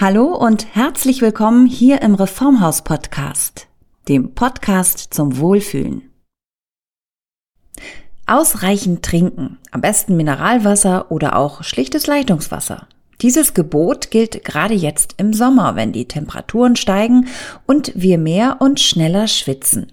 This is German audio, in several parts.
Hallo und herzlich willkommen hier im Reformhaus Podcast, dem Podcast zum Wohlfühlen. Ausreichend trinken, am besten Mineralwasser oder auch schlichtes Leitungswasser. Dieses Gebot gilt gerade jetzt im Sommer, wenn die Temperaturen steigen und wir mehr und schneller schwitzen.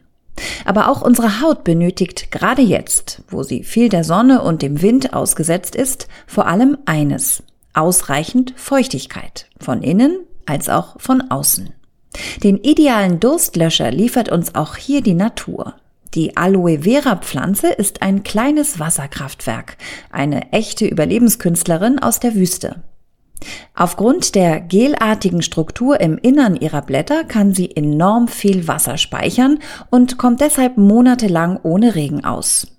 Aber auch unsere Haut benötigt gerade jetzt, wo sie viel der Sonne und dem Wind ausgesetzt ist, vor allem eines, ausreichend Feuchtigkeit, von innen als auch von außen. Den idealen Durstlöscher liefert uns auch hier die Natur. Die Aloe Vera Pflanze ist ein kleines Wasserkraftwerk, eine echte Überlebenskünstlerin aus der Wüste. Aufgrund der gelartigen Struktur im Innern ihrer Blätter kann sie enorm viel Wasser speichern und kommt deshalb monatelang ohne Regen aus.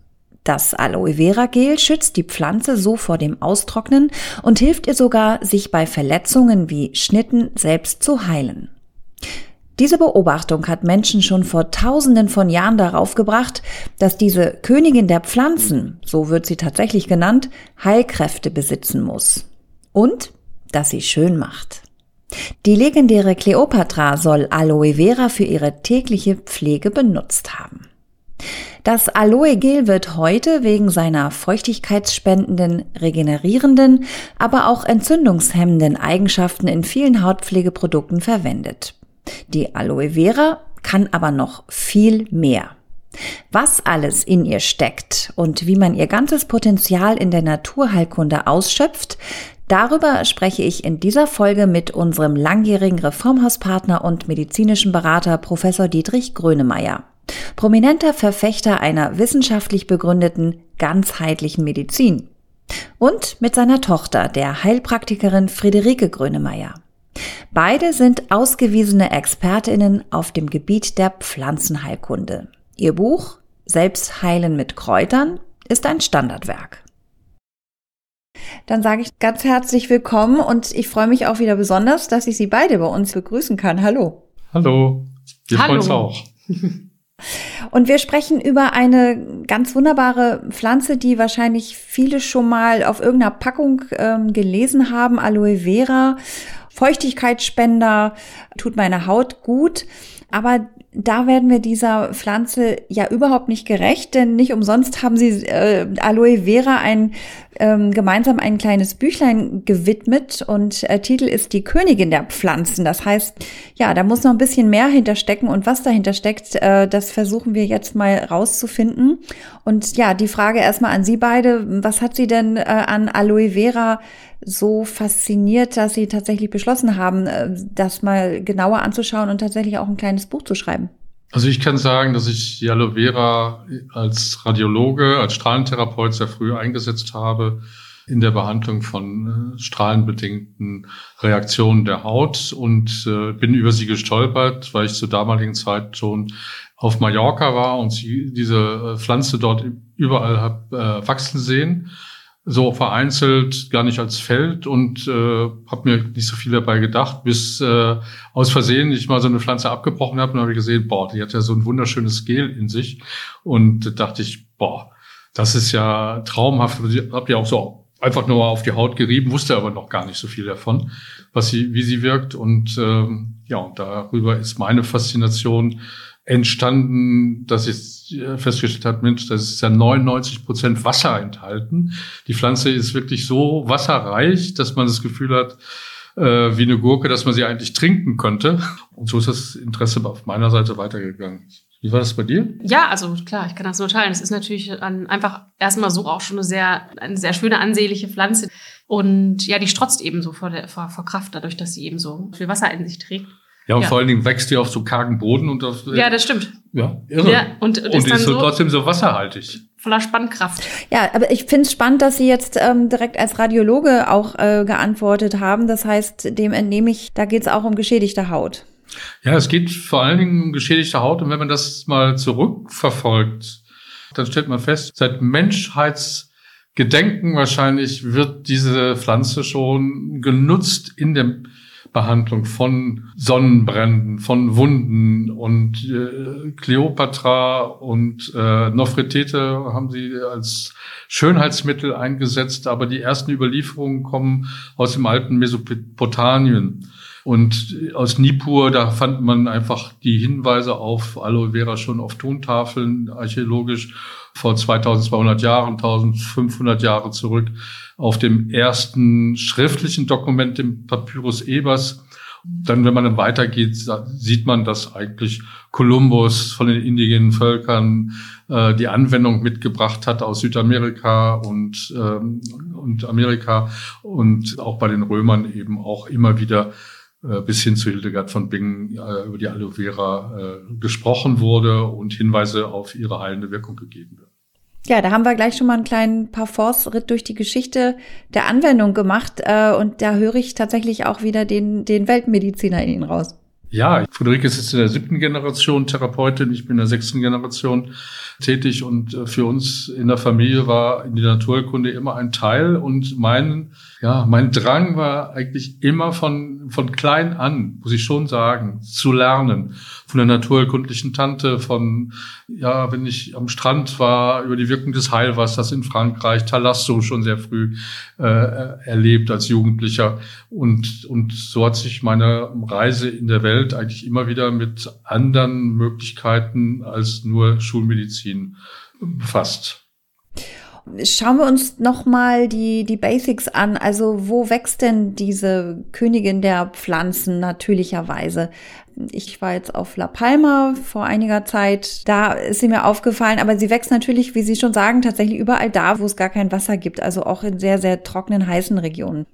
Das Aloe Vera Gel schützt die Pflanze so vor dem Austrocknen und hilft ihr sogar, sich bei Verletzungen wie Schnitten selbst zu heilen. Diese Beobachtung hat Menschen schon vor Tausenden von Jahren darauf gebracht, dass diese Königin der Pflanzen, so wird sie tatsächlich genannt, Heilkräfte besitzen muss. Und dass sie schön macht. Die legendäre Kleopatra soll Aloe Vera für ihre tägliche Pflege benutzt haben. Das Aloe Gel wird heute wegen seiner feuchtigkeitsspendenden, regenerierenden, aber auch entzündungshemmenden Eigenschaften in vielen Hautpflegeprodukten verwendet. Die Aloe Vera kann aber noch viel mehr. Was alles in ihr steckt und wie man ihr ganzes Potenzial in der Naturheilkunde ausschöpft, Darüber spreche ich in dieser Folge mit unserem langjährigen Reformhauspartner und medizinischen Berater Professor Dietrich Grönemeyer prominenter Verfechter einer wissenschaftlich begründeten, ganzheitlichen Medizin. Und mit seiner Tochter, der Heilpraktikerin Friederike Grönemeyer. Beide sind ausgewiesene Expertinnen auf dem Gebiet der Pflanzenheilkunde. Ihr Buch Selbstheilen mit Kräutern ist ein Standardwerk. Dann sage ich ganz herzlich willkommen und ich freue mich auch wieder besonders, dass ich Sie beide bei uns begrüßen kann. Hallo. Hallo. Wir freuen uns auch. Und wir sprechen über eine ganz wunderbare Pflanze, die wahrscheinlich viele schon mal auf irgendeiner Packung ähm, gelesen haben. Aloe Vera, Feuchtigkeitsspender, tut meine Haut gut. Aber da werden wir dieser Pflanze ja überhaupt nicht gerecht, denn nicht umsonst haben sie äh, Aloe Vera ein ähm, gemeinsam ein kleines Büchlein gewidmet und äh, Titel ist die Königin der Pflanzen. Das heißt, ja, da muss noch ein bisschen mehr hinterstecken und was dahinter steckt, äh, das versuchen wir jetzt mal rauszufinden. Und ja, die Frage erstmal an Sie beide, was hat Sie denn äh, an Aloe Vera so fasziniert, dass Sie tatsächlich beschlossen haben, äh, das mal genauer anzuschauen und tatsächlich auch ein kleines Buch zu schreiben? Also ich kann sagen, dass ich die Aloe Vera als Radiologe, als Strahlentherapeut sehr früh eingesetzt habe in der Behandlung von äh, strahlenbedingten Reaktionen der Haut und äh, bin über sie gestolpert, weil ich zur damaligen Zeit schon auf Mallorca war und sie, diese Pflanze dort überall hab, wachsen sehen so vereinzelt, gar nicht als Feld und äh, habe mir nicht so viel dabei gedacht, bis äh, aus Versehen ich mal so eine Pflanze abgebrochen habe und habe gesehen, boah, die hat ja so ein wunderschönes Gel in sich und dachte ich, boah, das ist ja traumhaft. Habt ihr auch so einfach nur auf die Haut gerieben, wusste aber noch gar nicht so viel davon, was sie, wie sie wirkt und ähm, ja, und darüber ist meine Faszination entstanden, dass ich festgestellt habe, Mensch, das ist ja 99 Prozent Wasser enthalten. Die Pflanze ist wirklich so wasserreich, dass man das Gefühl hat, äh, wie eine Gurke, dass man sie eigentlich trinken könnte. Und so ist das Interesse auf meiner Seite weitergegangen. Wie war das bei dir? Ja, also klar, ich kann das nur teilen. Es ist natürlich einfach erstmal so auch schon eine sehr, eine sehr schöne, ansehnliche Pflanze. Und ja, die strotzt eben so vor, der, vor, vor Kraft, dadurch, dass sie eben so viel Wasser in sich trägt. Ja, und ja. vor allen Dingen wächst die auf so kargen Boden und auf. Ja, das stimmt. Ja, irre. Ja, und, und, und ist, ist so trotzdem so wasserhaltig. Voller Spannkraft. Ja, aber ich finde es spannend, dass Sie jetzt ähm, direkt als Radiologe auch äh, geantwortet haben. Das heißt, dem entnehme ich, da geht es auch um geschädigte Haut. Ja, es geht vor allen Dingen um geschädigte Haut. Und wenn man das mal zurückverfolgt, dann stellt man fest, seit Menschheitsgedenken wahrscheinlich wird diese Pflanze schon genutzt in dem Behandlung von Sonnenbränden, von Wunden und äh, Kleopatra und äh, Nofretete haben sie als Schönheitsmittel eingesetzt, aber die ersten Überlieferungen kommen aus dem alten Mesopotamien. Und aus Nippur, da fand man einfach die Hinweise auf Aloe Vera schon auf Tontafeln archäologisch vor 2200 Jahren, 1500 Jahre zurück auf dem ersten schriftlichen Dokument, dem Papyrus Ebers. Dann, wenn man dann weitergeht, sieht man, dass eigentlich Kolumbus von den indigenen Völkern äh, die Anwendung mitgebracht hat aus Südamerika und, ähm, und Amerika und auch bei den Römern eben auch immer wieder bis hin zu Hildegard von Bingen äh, über die Aloe Vera äh, gesprochen wurde und Hinweise auf ihre heilende Wirkung gegeben wird. Ja, da haben wir gleich schon mal einen kleinen Parforce-Ritt durch die Geschichte der Anwendung gemacht. Äh, und da höre ich tatsächlich auch wieder den, den Weltmediziner in Ihnen raus. Ja, Friederike ist jetzt in der siebten Generation Therapeutin, ich bin in der sechsten Generation tätig und äh, für uns in der Familie war die Naturkunde immer ein Teil und mein, ja, mein Drang war eigentlich immer von, von klein an, muss ich schon sagen, zu lernen von der naturkundlichen Tante, von, ja, wenn ich am Strand war, über die Wirkung des Heilwassers in Frankreich, Talasso schon sehr früh äh, erlebt als Jugendlicher. Und, und so hat sich meine Reise in der Welt eigentlich immer wieder mit anderen Möglichkeiten als nur Schulmedizin befasst. Schauen wir uns noch mal die die Basics an. Also wo wächst denn diese Königin der Pflanzen natürlicherweise? Ich war jetzt auf La Palma vor einiger Zeit. Da ist sie mir aufgefallen, aber sie wächst natürlich, wie Sie schon sagen, tatsächlich überall da, wo es gar kein Wasser gibt. Also auch in sehr sehr trockenen, heißen Regionen.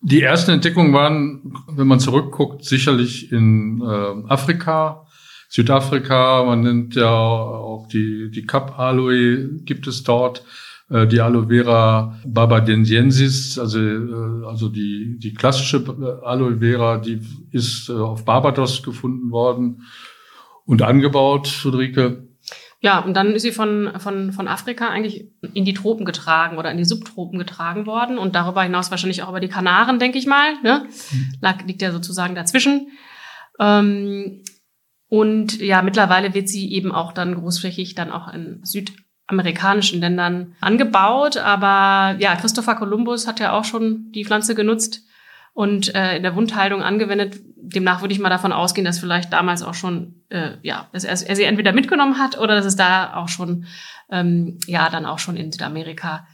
Die ersten Entdeckungen waren, wenn man zurückguckt, sicherlich in äh, Afrika, Südafrika. Man nennt ja auch die die Kap Aloe gibt es dort äh, die Aloe Vera barbadensiensis, also, äh, also die, die klassische Aloe Vera, die ist äh, auf Barbados gefunden worden und angebaut, Friederike. Ja, und dann ist sie von, von, von Afrika eigentlich in die Tropen getragen oder in die Subtropen getragen worden und darüber hinaus wahrscheinlich auch über die Kanaren, denke ich mal. Ne? Mhm. Lag, liegt ja sozusagen dazwischen. Ähm, und ja, mittlerweile wird sie eben auch dann großflächig dann auch in Süd amerikanischen Ländern angebaut. Aber ja, Christopher Columbus hat ja auch schon die Pflanze genutzt und äh, in der Wundheilung angewendet. Demnach würde ich mal davon ausgehen, dass vielleicht damals auch schon, äh, ja, dass er, er sie entweder mitgenommen hat oder dass es da auch schon, ähm, ja, dann auch schon in Südamerika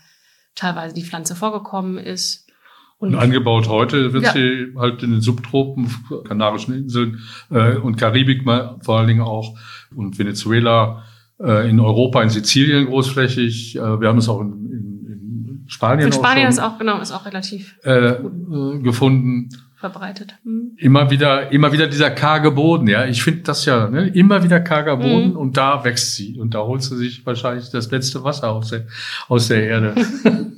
teilweise die Pflanze vorgekommen ist. Und, und angebaut heute wird ja. sie halt in den Subtropen, Kanarischen Inseln äh, und Karibik mal, vor allen Dingen auch und Venezuela äh, in Europa, in Sizilien großflächig. Äh, wir haben es auch in, in, in Spanien. In Spanien ist auch genau, ist auch relativ äh, äh, gefunden. Verbreitet. Hm. Immer wieder, immer wieder dieser karge Boden, ja. Ich finde das ja, ne? immer wieder karger Boden hm. und da wächst sie und da holt sie sich wahrscheinlich das letzte Wasser aus der, aus der Erde.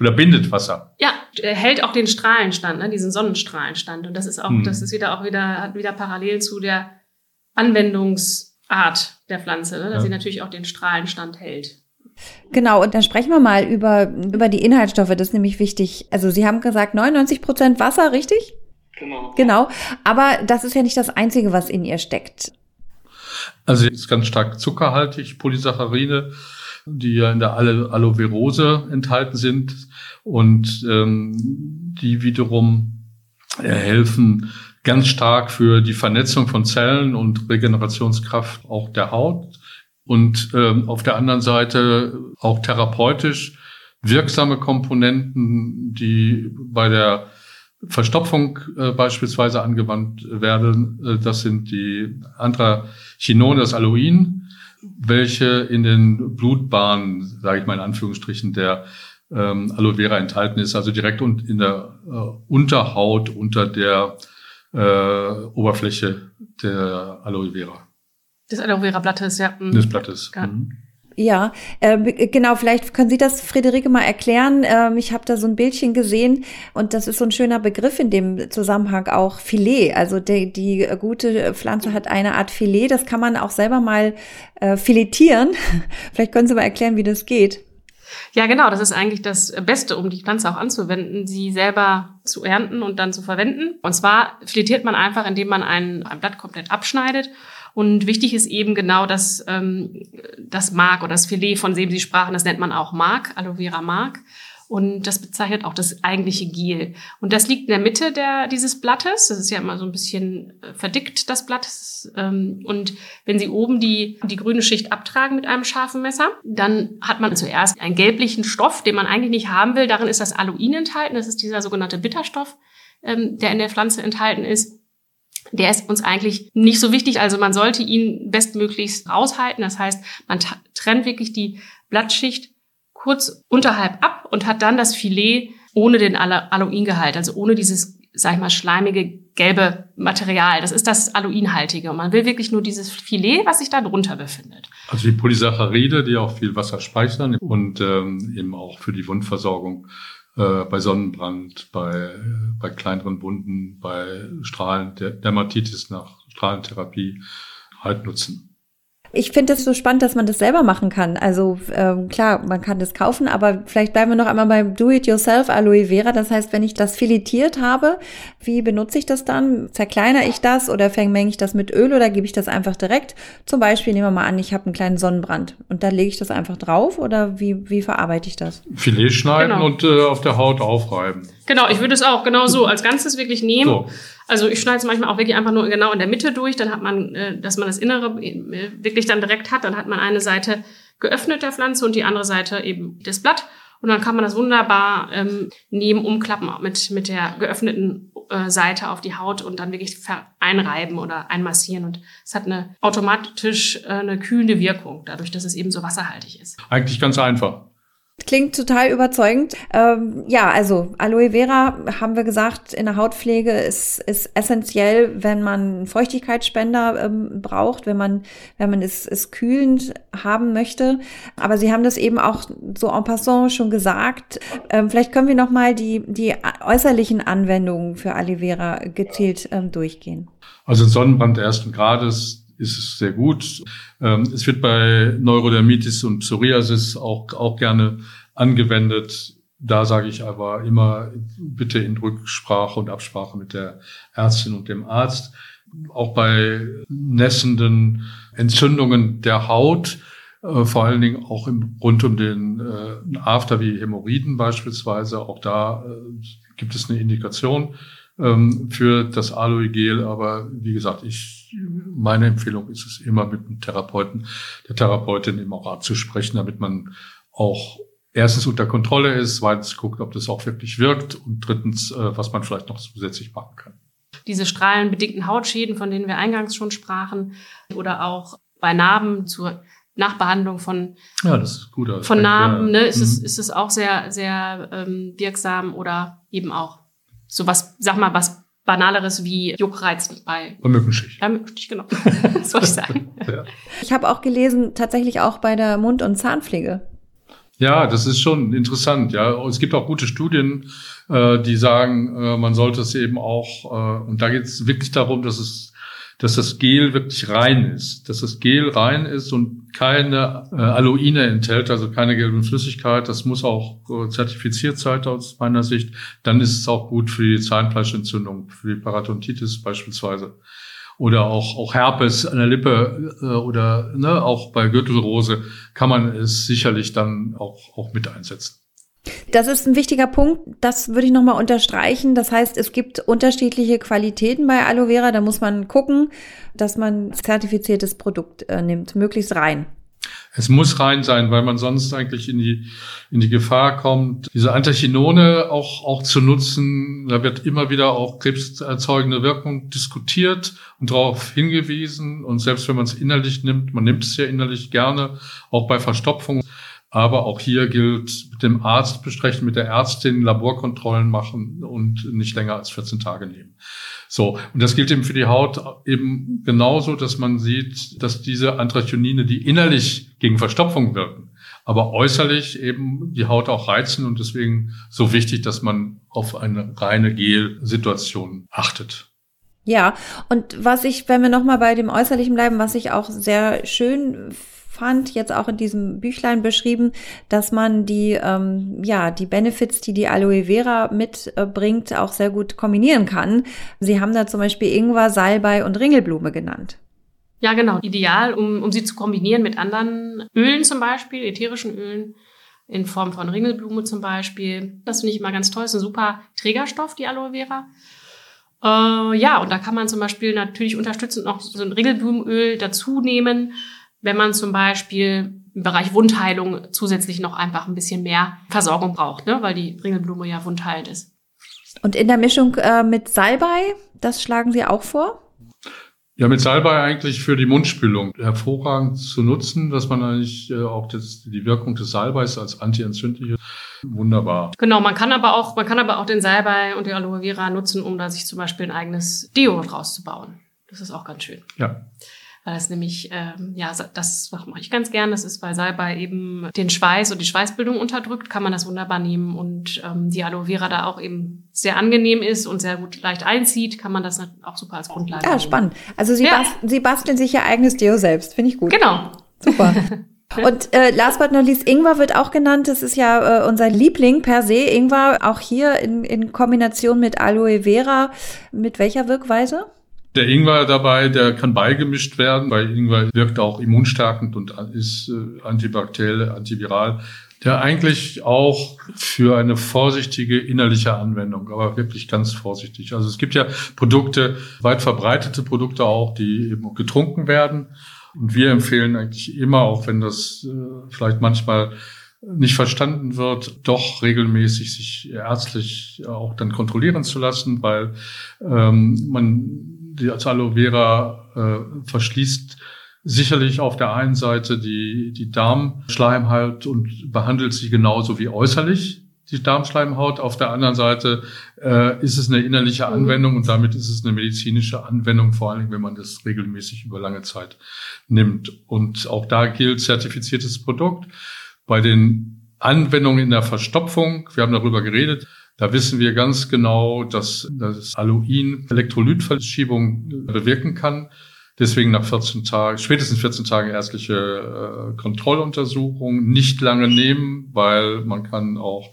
Oder bindet Wasser. Ja, hält auch den Strahlenstand, ne, diesen Sonnenstrahlenstand. Und das ist auch, hm. das ist wieder auch wieder, hat wieder parallel zu der Anwendungs- Art der Pflanze, ne? dass ja. sie natürlich auch den Strahlenstand hält. Genau, und dann sprechen wir mal über, über die Inhaltsstoffe, das ist nämlich wichtig. Also Sie haben gesagt 99 Prozent Wasser, richtig? Genau. Genau, aber das ist ja nicht das Einzige, was in ihr steckt. Also ist ganz stark zuckerhaltig, Polysaccharide, die ja in der Aloe Verose enthalten sind und ähm, die wiederum helfen, ganz stark für die Vernetzung von Zellen und Regenerationskraft auch der Haut und ähm, auf der anderen Seite auch therapeutisch wirksame Komponenten, die bei der Verstopfung äh, beispielsweise angewandt werden. Äh, das sind die Anthrachinone, das Aloin, welche in den Blutbahnen, sage ich mal in Anführungsstrichen, der ähm, Aloe Vera enthalten ist, also direkt in der äh, Unterhaut unter der äh, Oberfläche der Aloe Vera. Des Aloe Vera Blattes, ja. Mhm. Des Blattes. Ja. Mhm. Ja, äh, genau, vielleicht können Sie das, Friederike, mal erklären. Ähm, ich habe da so ein Bildchen gesehen und das ist so ein schöner Begriff in dem Zusammenhang auch Filet. Also die, die gute Pflanze hat eine Art Filet, das kann man auch selber mal äh, filetieren. vielleicht können Sie mal erklären, wie das geht. Ja, genau. Das ist eigentlich das Beste, um die Pflanze auch anzuwenden, sie selber zu ernten und dann zu verwenden. Und zwar filetiert man einfach, indem man ein, ein Blatt komplett abschneidet. Und wichtig ist eben genau das, ähm, das Mark oder das Filet, von dem Sie sprachen, das nennt man auch Mark, Aloe Vera Mark. Und das bezeichnet auch das eigentliche Gel. Und das liegt in der Mitte der, dieses Blattes. Das ist ja immer so ein bisschen äh, verdickt, das Blatt. Ähm, und wenn Sie oben die, die grüne Schicht abtragen mit einem scharfen Messer, dann hat man zuerst einen gelblichen Stoff, den man eigentlich nicht haben will. Darin ist das Aluin enthalten. Das ist dieser sogenannte Bitterstoff, ähm, der in der Pflanze enthalten ist der ist uns eigentlich nicht so wichtig. Also man sollte ihn bestmöglichst raushalten. Das heißt, man trennt wirklich die Blattschicht kurz unterhalb ab und hat dann das Filet ohne den Aluingehalt, also ohne dieses, sag ich mal, schleimige gelbe Material. Das ist das Aluinhaltige. Und man will wirklich nur dieses Filet, was sich da drunter befindet. Also die Polysaccharide, die auch viel Wasser speichern und ähm, eben auch für die Wundversorgung äh, bei Sonnenbrand, bei, bei kleineren Wunden, bei Strahlen, der Dermatitis nach Strahlentherapie halt nutzen. Ich finde es so spannend, dass man das selber machen kann. Also ähm, klar, man kann das kaufen, aber vielleicht bleiben wir noch einmal beim Do-it-yourself Aloe Vera. Das heißt, wenn ich das filetiert habe, wie benutze ich das dann? Zerkleinere ich das oder vermenge ich das mit Öl oder gebe ich das einfach direkt? Zum Beispiel nehmen wir mal an, ich habe einen kleinen Sonnenbrand und da lege ich das einfach drauf oder wie, wie verarbeite ich das? Filet schneiden genau. und äh, auf der Haut aufreiben. Genau, ich würde es auch genau so als Ganzes wirklich nehmen. So. Also ich schneide es manchmal auch wirklich einfach nur genau in der Mitte durch, dann hat man, äh, dass man das Innere äh, wirklich dann direkt hat, dann hat man eine Seite geöffnet der Pflanze und die andere Seite eben das Blatt. Und dann kann man das wunderbar ähm, nehmen, umklappen mit, mit der geöffneten äh, Seite auf die Haut und dann wirklich einreiben oder einmassieren. Und es hat eine automatisch äh, eine kühlende Wirkung, dadurch, dass es eben so wasserhaltig ist. Eigentlich ganz einfach. Klingt total überzeugend. Ähm, ja, also Aloe Vera haben wir gesagt, in der Hautpflege ist, ist essentiell, wenn man Feuchtigkeitsspender ähm, braucht, wenn man, wenn man es, es kühlend haben möchte. Aber Sie haben das eben auch so en passant schon gesagt. Ähm, vielleicht können wir nochmal die, die äußerlichen Anwendungen für Aloe Vera gezielt ähm, durchgehen. Also Sonnenbrand ersten Grades ist sehr gut. Ähm, es wird bei Neurodermitis und Psoriasis auch, auch gerne angewendet. Da sage ich aber immer bitte in Rücksprache und Absprache mit der Ärztin und dem Arzt. Auch bei nässenden Entzündungen der Haut, äh, vor allen Dingen auch im, rund um den äh, After wie Hämorrhoiden beispielsweise, auch da äh, gibt es eine Indikation ähm, für das Aloe Gel. Aber wie gesagt, ich, meine Empfehlung ist es immer mit dem Therapeuten, der Therapeutin eben auch abzusprechen, damit man auch erstens unter Kontrolle ist, zweitens guckt, ob das auch wirklich wirkt und drittens, äh, was man vielleicht noch zusätzlich machen kann. Diese strahlenbedingten Hautschäden, von denen wir eingangs schon sprachen, oder auch bei Narben zur Nachbehandlung von, ja, das ist gut, von Narben, ne, ist, mhm. es, ist es auch sehr, sehr ähm, wirksam oder eben auch so was, sag mal, was Banaleres wie Juckreiz bei, bei Mückenstich. Bei Mückenstich, genau. das wollte ich sagen. ja. Ich habe auch gelesen, tatsächlich auch bei der Mund- und Zahnpflege. Ja, das ist schon interessant. Ja, es gibt auch gute Studien, äh, die sagen, äh, man sollte es eben auch, äh, und da geht es wirklich darum, dass es dass das Gel wirklich rein ist, dass das Gel rein ist und keine äh, Aloine enthält, also keine gelbe Flüssigkeit. Das muss auch äh, zertifiziert sein aus meiner Sicht. Dann ist es auch gut für die Zahnfleischentzündung, für die Parodontitis beispielsweise. Oder auch, auch Herpes an der Lippe äh, oder ne, auch bei Gürtelrose kann man es sicherlich dann auch, auch mit einsetzen. Das ist ein wichtiger Punkt. Das würde ich nochmal unterstreichen. Das heißt, es gibt unterschiedliche Qualitäten bei Aloe Vera. Da muss man gucken, dass man zertifiziertes Produkt äh, nimmt, möglichst rein. Es muss rein sein, weil man sonst eigentlich in die, in die Gefahr kommt, diese Anthochinone auch, auch zu nutzen. Da wird immer wieder auch krebserzeugende Wirkung diskutiert und darauf hingewiesen. Und selbst wenn man es innerlich nimmt, man nimmt es ja innerlich gerne, auch bei Verstopfung, aber auch hier gilt mit dem Arzt besprechen, mit der Ärztin Laborkontrollen machen und nicht länger als 14 Tage nehmen. So. Und das gilt eben für die Haut eben genauso, dass man sieht, dass diese Anthracionine, die innerlich gegen Verstopfung wirken, aber äußerlich eben die Haut auch reizen und deswegen so wichtig, dass man auf eine reine Gel-Situation achtet. Ja, und was ich, wenn wir nochmal bei dem Äußerlichen bleiben, was ich auch sehr schön fand, jetzt auch in diesem Büchlein beschrieben, dass man die, ähm, ja, die Benefits, die die Aloe Vera mitbringt, auch sehr gut kombinieren kann. Sie haben da zum Beispiel Ingwer, Salbei und Ringelblume genannt. Ja, genau. Ideal, um, um sie zu kombinieren mit anderen Ölen zum Beispiel, ätherischen Ölen in Form von Ringelblume zum Beispiel. Das finde ich immer ganz toll. Das ist ein super Trägerstoff, die Aloe Vera. Äh, ja, und da kann man zum Beispiel natürlich unterstützend noch so ein Ringelblumenöl dazu nehmen, wenn man zum Beispiel im Bereich Wundheilung zusätzlich noch einfach ein bisschen mehr Versorgung braucht, ne? weil die Ringelblume ja wundheilend ist. Und in der Mischung äh, mit Salbei, das schlagen Sie auch vor? Ja, mit Salbei eigentlich für die Mundspülung hervorragend zu nutzen, dass man eigentlich äh, auch das, die Wirkung des Salbeis als antientzündliche wunderbar. Genau, man kann aber auch, man kann aber auch den Salbei und die Aloe Vera nutzen, um da sich zum Beispiel ein eigenes Deo rauszubauen. Das ist auch ganz schön. Ja weil das nämlich, ähm, ja, das mache ich ganz gern. Das ist bei Salbei eben den Schweiß und die Schweißbildung unterdrückt, kann man das wunderbar nehmen und ähm, die Aloe Vera da auch eben sehr angenehm ist und sehr gut leicht einzieht, kann man das auch super als Grundlage. Ja, nehmen. spannend. Also Sie, ja. basteln, Sie basteln sich Ihr eigenes Deo selbst, finde ich gut. Genau. Super. Und äh, last but not least, Ingwer wird auch genannt. Das ist ja äh, unser Liebling per se. Ingwer auch hier in, in Kombination mit Aloe Vera. Mit welcher Wirkweise? Der Ingwer dabei, der kann beigemischt werden, weil Ingwer wirkt auch immunstärkend und ist äh, antibakteriell, antiviral. Der eigentlich auch für eine vorsichtige innerliche Anwendung, aber wirklich ganz vorsichtig. Also es gibt ja Produkte, weit verbreitete Produkte auch, die eben getrunken werden. Und wir empfehlen eigentlich immer, auch wenn das äh, vielleicht manchmal nicht verstanden wird, doch regelmäßig sich ärztlich auch dann kontrollieren zu lassen, weil ähm, man die Aloe Vera äh, verschließt sicherlich auf der einen Seite die, die Darmschleimhaut und behandelt sie genauso wie äußerlich die Darmschleimhaut. Auf der anderen Seite äh, ist es eine innerliche mhm. Anwendung und damit ist es eine medizinische Anwendung, vor allem wenn man das regelmäßig über lange Zeit nimmt. Und auch da gilt zertifiziertes Produkt. Bei den Anwendungen in der Verstopfung, wir haben darüber geredet, da wissen wir ganz genau, dass das Aluin Elektrolytverschiebung bewirken kann. Deswegen nach 14 Tagen, spätestens 14 Tagen ärztliche äh, Kontrolluntersuchung nicht lange nehmen, weil man kann auch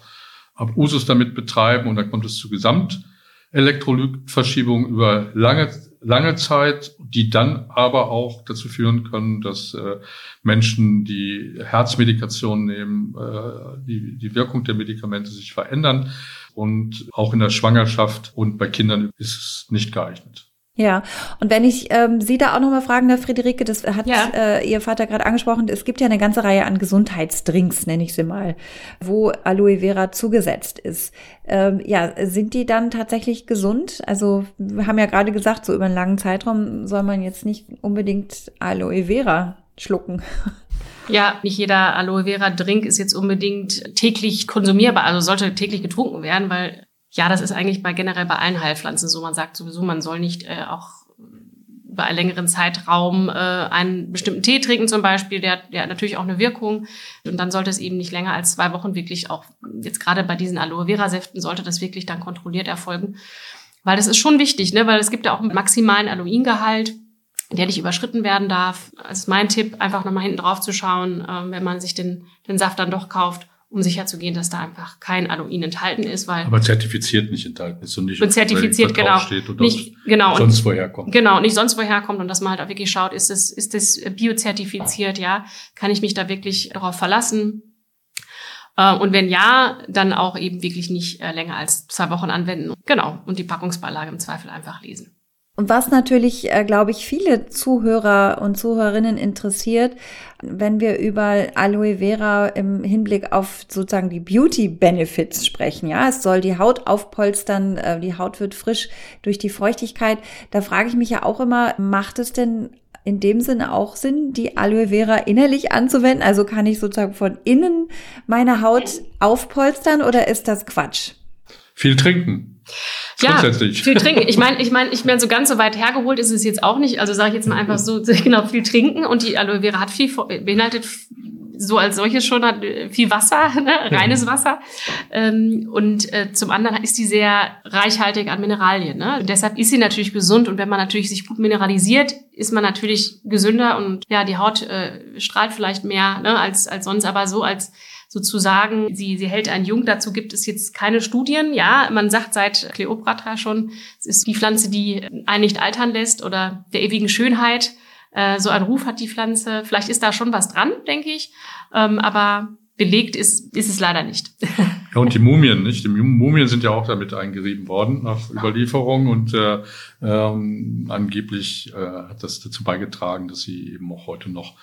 Abusus damit betreiben und dann kommt es zu Gesamtelektrolytverschiebung über lange lange Zeit, die dann aber auch dazu führen können, dass äh, Menschen, die Herzmedikation nehmen, äh, die, die Wirkung der Medikamente sich verändern. Und auch in der Schwangerschaft und bei Kindern ist es nicht geeignet. Ja, und wenn ich ähm, Sie da auch nochmal fragen darf, Friederike, das hat ja. äh, Ihr Vater gerade angesprochen, es gibt ja eine ganze Reihe an Gesundheitsdrinks, nenne ich sie mal, wo Aloe Vera zugesetzt ist. Ähm, ja, sind die dann tatsächlich gesund? Also wir haben ja gerade gesagt, so über einen langen Zeitraum soll man jetzt nicht unbedingt Aloe Vera schlucken. Ja, nicht jeder Aloe Vera Drink ist jetzt unbedingt täglich konsumierbar, also sollte täglich getrunken werden, weil ja, das ist eigentlich bei generell bei allen Heilpflanzen so. Man sagt sowieso, man soll nicht äh, auch über einen längeren Zeitraum äh, einen bestimmten Tee trinken zum Beispiel, der, der hat natürlich auch eine Wirkung. Und dann sollte es eben nicht länger als zwei Wochen wirklich auch, jetzt gerade bei diesen Aloe Vera Säften, sollte das wirklich dann kontrolliert erfolgen. Weil das ist schon wichtig, ne? weil es gibt ja auch einen maximalen Aloingehalt, der nicht überschritten werden darf. Das ist mein Tipp, einfach nochmal hinten drauf zu schauen, äh, wenn man sich den, den Saft dann doch kauft um sicherzugehen, dass da einfach kein Aluin enthalten ist, weil aber zertifiziert nicht enthalten ist und nicht und zertifiziert genau und nicht genau sonst woher kommt genau nicht sonst woher kommt und dass man halt auch wirklich schaut, ist es ist es biozertifiziert, ja, kann ich mich da wirklich darauf verlassen? Äh, und wenn ja, dann auch eben wirklich nicht äh, länger als zwei Wochen anwenden. Genau. Und die Packungsbeilage im Zweifel einfach lesen. Und was natürlich, äh, glaube ich, viele Zuhörer und Zuhörerinnen interessiert, wenn wir über Aloe Vera im Hinblick auf sozusagen die Beauty Benefits sprechen. Ja, es soll die Haut aufpolstern, äh, die Haut wird frisch durch die Feuchtigkeit. Da frage ich mich ja auch immer, macht es denn in dem Sinne auch Sinn, die Aloe Vera innerlich anzuwenden? Also kann ich sozusagen von innen meine Haut aufpolstern oder ist das Quatsch? Viel trinken. Ja, viel trinken. Ich meine, ich meine, ich meine, so ganz so weit hergeholt ist es jetzt auch nicht. Also sage ich jetzt mal einfach so, genau, viel trinken. Und die Aloe Vera hat viel, beinhaltet so als solches schon hat äh, viel Wasser, ne? reines Wasser. Ähm, und äh, zum anderen ist die sehr reichhaltig an Mineralien. Ne? Und deshalb ist sie natürlich gesund. Und wenn man natürlich sich gut mineralisiert, ist man natürlich gesünder und ja, die Haut äh, strahlt vielleicht mehr ne, als, als sonst, aber so als sozusagen, sie, sie hält einen jung. Dazu gibt es jetzt keine Studien. Ja, man sagt seit Kleopatra schon, es ist die Pflanze, die einen nicht altern lässt oder der ewigen Schönheit. Äh, so ein Ruf hat die Pflanze. Vielleicht ist da schon was dran, denke ich. Ähm, aber belegt ist, ist es leider nicht. Ja, und die Mumien, nicht? Die Mumien sind ja auch damit eingerieben worden nach Überlieferung und äh, ähm, angeblich äh, hat das dazu beigetragen, dass sie eben auch heute noch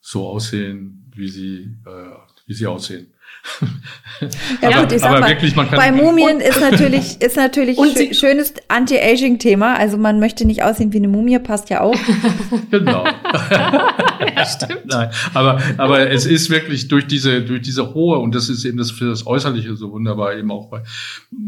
so aussehen, wie sie, äh, wie sie aussehen. Ja, aber, gut, ich sag mal, wirklich, bei Mumien ist natürlich, ist natürlich ein schönes Anti-Aging-Thema. Also man möchte nicht aussehen wie eine Mumie, passt ja auch. genau. ja, stimmt. Nein, aber, aber es ist wirklich durch diese, durch diese hohe, und das ist eben das für das Äußerliche so wunderbar, eben auch bei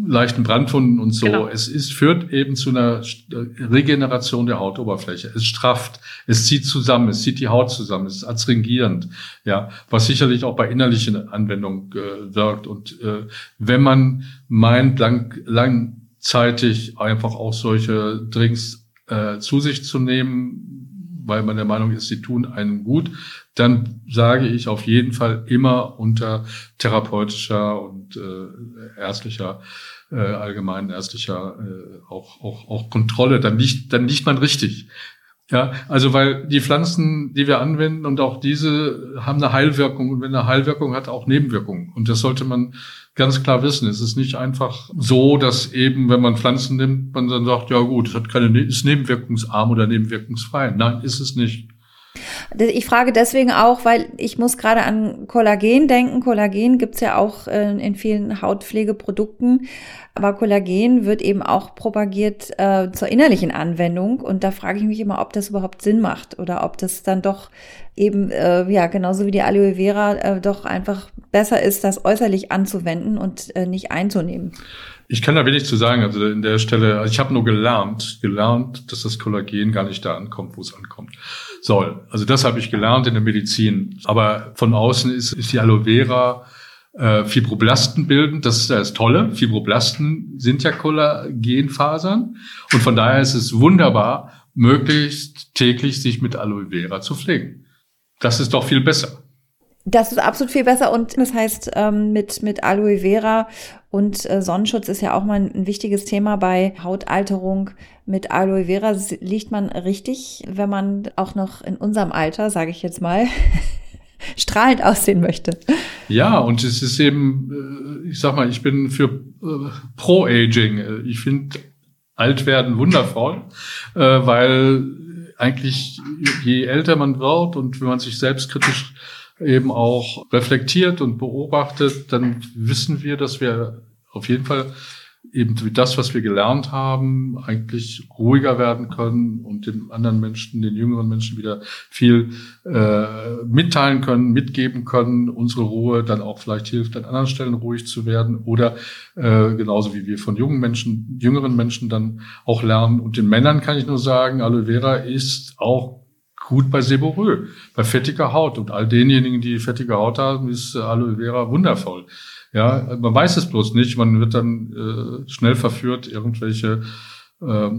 leichten Brandwunden und so. Genau. Es ist, führt eben zu einer Regeneration der Hautoberfläche. Es strafft, es zieht zusammen, es zieht die Haut zusammen, es ist adstringierend. Ja, was sicherlich auch bei innerlichen Anwendungen äh, wirkt. Und äh, wenn man meint, lang, langzeitig einfach auch solche Drinks äh, zu sich zu nehmen, weil man der Meinung ist, sie tun einem gut, dann sage ich auf jeden Fall immer unter therapeutischer und äh, ärztlicher, äh, allgemein ärztlicher äh, auch, auch, auch Kontrolle. Dann liegt, dann liegt man richtig. Ja, also weil die Pflanzen, die wir anwenden und auch diese haben eine Heilwirkung und wenn eine Heilwirkung hat, auch Nebenwirkungen. Und das sollte man ganz klar wissen. Es ist nicht einfach so, dass eben, wenn man Pflanzen nimmt, man dann sagt, ja gut, es hat keine, ne-, ist nebenwirkungsarm oder nebenwirkungsfrei. Nein, ist es nicht. Ich frage deswegen auch, weil ich muss gerade an Kollagen denken. Kollagen gibt's ja auch äh, in vielen Hautpflegeprodukten. Aber Kollagen wird eben auch propagiert äh, zur innerlichen Anwendung. Und da frage ich mich immer, ob das überhaupt Sinn macht oder ob das dann doch eben, äh, ja, genauso wie die Aloe Vera, äh, doch einfach besser ist, das äußerlich anzuwenden und äh, nicht einzunehmen. Ich kann da wenig zu sagen. Also in der Stelle, also ich habe nur gelernt, gelernt, dass das Kollagen gar nicht da ankommt, wo es ankommt soll. Also das habe ich gelernt in der Medizin. Aber von außen ist, ist die Aloe Vera äh, Fibroblasten bilden. Das ist das Tolle. Fibroblasten sind ja Kollagenfasern. Und von daher ist es wunderbar, möglichst täglich sich mit Aloe Vera zu pflegen. Das ist doch viel besser. Das ist absolut viel besser und das heißt ähm, mit mit Aloe Vera und äh, Sonnenschutz ist ja auch mal ein, ein wichtiges Thema bei Hautalterung. Mit Aloe Vera liegt man richtig, wenn man auch noch in unserem Alter, sage ich jetzt mal, strahlend aussehen möchte. Ja, und es ist eben, äh, ich sag mal, ich bin für äh, Pro-Aging. Ich finde alt werden wundervoll, äh, weil eigentlich je älter man wird und wenn man sich selbstkritisch eben auch reflektiert und beobachtet, dann wissen wir, dass wir auf jeden Fall eben das, was wir gelernt haben, eigentlich ruhiger werden können und den anderen Menschen, den jüngeren Menschen wieder viel äh, mitteilen können, mitgeben können. Unsere Ruhe dann auch vielleicht hilft, an anderen Stellen ruhig zu werden oder äh, genauso wie wir von jungen Menschen, jüngeren Menschen dann auch lernen. Und den Männern kann ich nur sagen, Aloe Vera ist auch gut bei Seborrhoe, bei fettiger Haut. Und all denjenigen, die fettige Haut haben, ist Aloe Vera wundervoll. Ja, man weiß es bloß nicht. Man wird dann äh, schnell verführt, irgendwelche äh,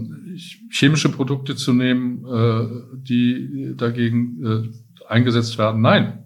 chemische Produkte zu nehmen, äh, die dagegen äh, eingesetzt werden. Nein.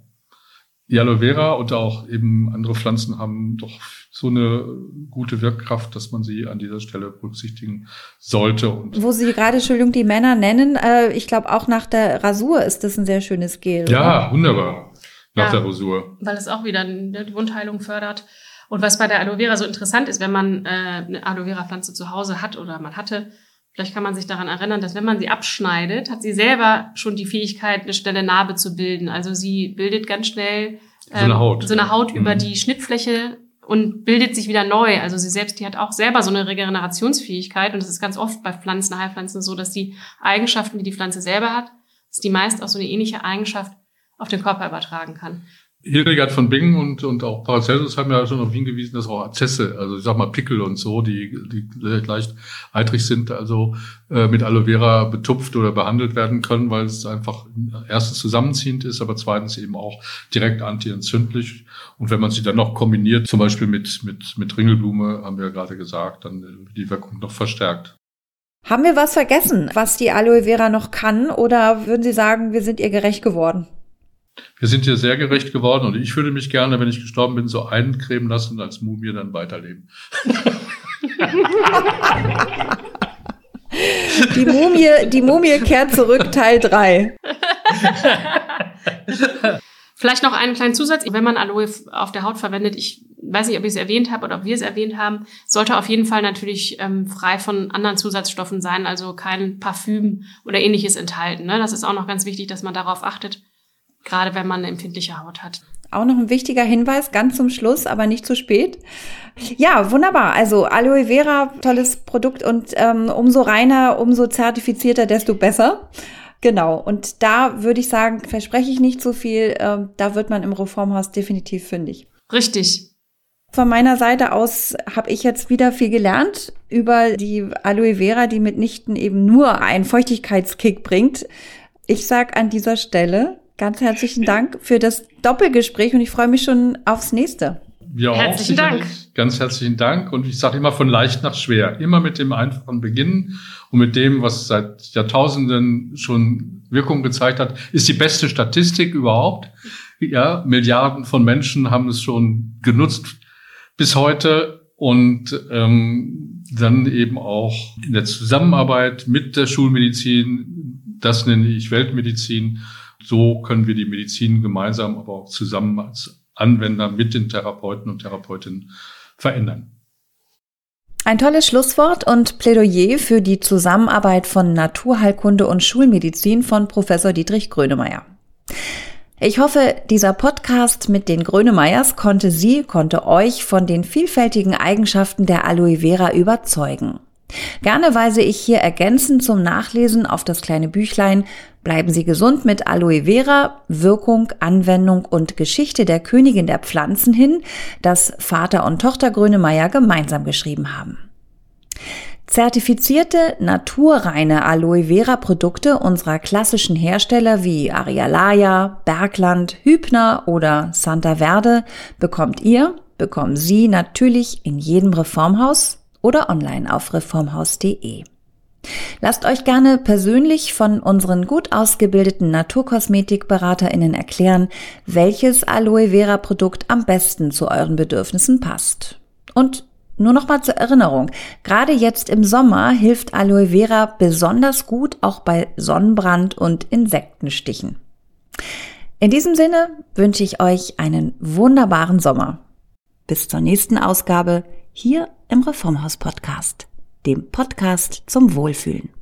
Die Aloe Vera und auch eben andere Pflanzen haben doch so eine gute Wirkkraft, dass man sie an dieser Stelle berücksichtigen sollte. Und Wo Sie gerade, Entschuldigung, die Männer nennen, äh, ich glaube auch nach der Rasur ist das ein sehr schönes Gel. Ja, oder? wunderbar nach ja, der Rosur. Weil es auch wieder die Wundheilung fördert. Und was bei der Aloe Vera so interessant ist, wenn man äh, eine Aloe Vera Pflanze zu Hause hat oder man hatte, vielleicht kann man sich daran erinnern, dass wenn man sie abschneidet, hat sie selber schon die Fähigkeit, eine schnelle Narbe zu bilden. Also sie bildet ganz schnell ähm, so eine Haut, so eine Haut mhm. über die Schnittfläche und bildet sich wieder neu. Also sie selbst, die hat auch selber so eine Regenerationsfähigkeit und es ist ganz oft bei Pflanzen, Heilpflanzen so, dass die Eigenschaften, die die Pflanze selber hat, dass die meist auch so eine ähnliche Eigenschaft auf den Körper übertragen kann. Hildegard von Bingen und, und auch Paracelsus haben ja schon darauf hingewiesen, dass auch Abzesse, also ich sag mal Pickel und so, die, die leicht eitrig sind, also äh, mit Aloe Vera betupft oder behandelt werden können, weil es einfach erstens zusammenziehend ist, aber zweitens eben auch direkt antientzündlich. Und wenn man sie dann noch kombiniert, zum Beispiel mit, mit, mit Ringelblume, haben wir ja gerade gesagt, dann die Wirkung noch verstärkt. Haben wir was vergessen, was die Aloe Vera noch kann? Oder würden Sie sagen, wir sind ihr gerecht geworden? Wir sind hier sehr gerecht geworden und ich würde mich gerne, wenn ich gestorben bin, so eincremen lassen und als Mumie dann weiterleben. Die Mumie, die Mumie kehrt zurück, Teil 3. Vielleicht noch einen kleinen Zusatz. Wenn man Aloe auf der Haut verwendet, ich weiß nicht, ob ich es erwähnt habe oder ob wir es erwähnt haben, sollte auf jeden Fall natürlich ähm, frei von anderen Zusatzstoffen sein, also kein Parfüm oder ähnliches enthalten. Ne? Das ist auch noch ganz wichtig, dass man darauf achtet gerade wenn man eine empfindliche Haut hat. Auch noch ein wichtiger Hinweis, ganz zum Schluss, aber nicht zu spät. Ja, wunderbar. Also Aloe Vera, tolles Produkt und ähm, umso reiner, umso zertifizierter, desto besser. Genau. Und da würde ich sagen, verspreche ich nicht so viel. Ähm, da wird man im Reformhaus definitiv fündig. Richtig. Von meiner Seite aus habe ich jetzt wieder viel gelernt über die Aloe Vera, die mitnichten eben nur einen Feuchtigkeitskick bringt. Ich sage an dieser Stelle Ganz herzlichen Dank für das Doppelgespräch und ich freue mich schon aufs nächste. Ja, herzlichen Dank. Ganz herzlichen Dank. Und ich sage immer von leicht nach schwer. Immer mit dem einfachen beginnen und mit dem, was seit Jahrtausenden schon Wirkung gezeigt hat, ist die beste Statistik überhaupt. Ja, Milliarden von Menschen haben es schon genutzt bis heute und ähm, dann eben auch in der Zusammenarbeit mit der Schulmedizin, das nenne ich Weltmedizin, so können wir die Medizin gemeinsam, aber auch zusammen als Anwender mit den Therapeuten und Therapeutinnen verändern. Ein tolles Schlusswort und Plädoyer für die Zusammenarbeit von Naturheilkunde und Schulmedizin von Professor Dietrich Grönemeyer. Ich hoffe, dieser Podcast mit den Grönemeyers konnte Sie, konnte euch von den vielfältigen Eigenschaften der Aloe Vera überzeugen. Gerne weise ich hier ergänzend zum Nachlesen auf das kleine Büchlein Bleiben Sie gesund mit Aloe Vera, Wirkung, Anwendung und Geschichte der Königin der Pflanzen hin, das Vater und Tochter Grönemeyer gemeinsam geschrieben haben. Zertifizierte, naturreine Aloe Vera Produkte unserer klassischen Hersteller wie Arialaya, Bergland, Hübner oder Santa Verde bekommt ihr, bekommen Sie natürlich in jedem Reformhaus oder online auf reformhaus.de. Lasst euch gerne persönlich von unseren gut ausgebildeten Naturkosmetikberaterinnen erklären, welches Aloe Vera Produkt am besten zu euren Bedürfnissen passt. Und nur noch mal zur Erinnerung, gerade jetzt im Sommer hilft Aloe Vera besonders gut auch bei Sonnenbrand und Insektenstichen. In diesem Sinne wünsche ich euch einen wunderbaren Sommer. Bis zur nächsten Ausgabe hier im Reformhaus Podcast dem Podcast zum Wohlfühlen.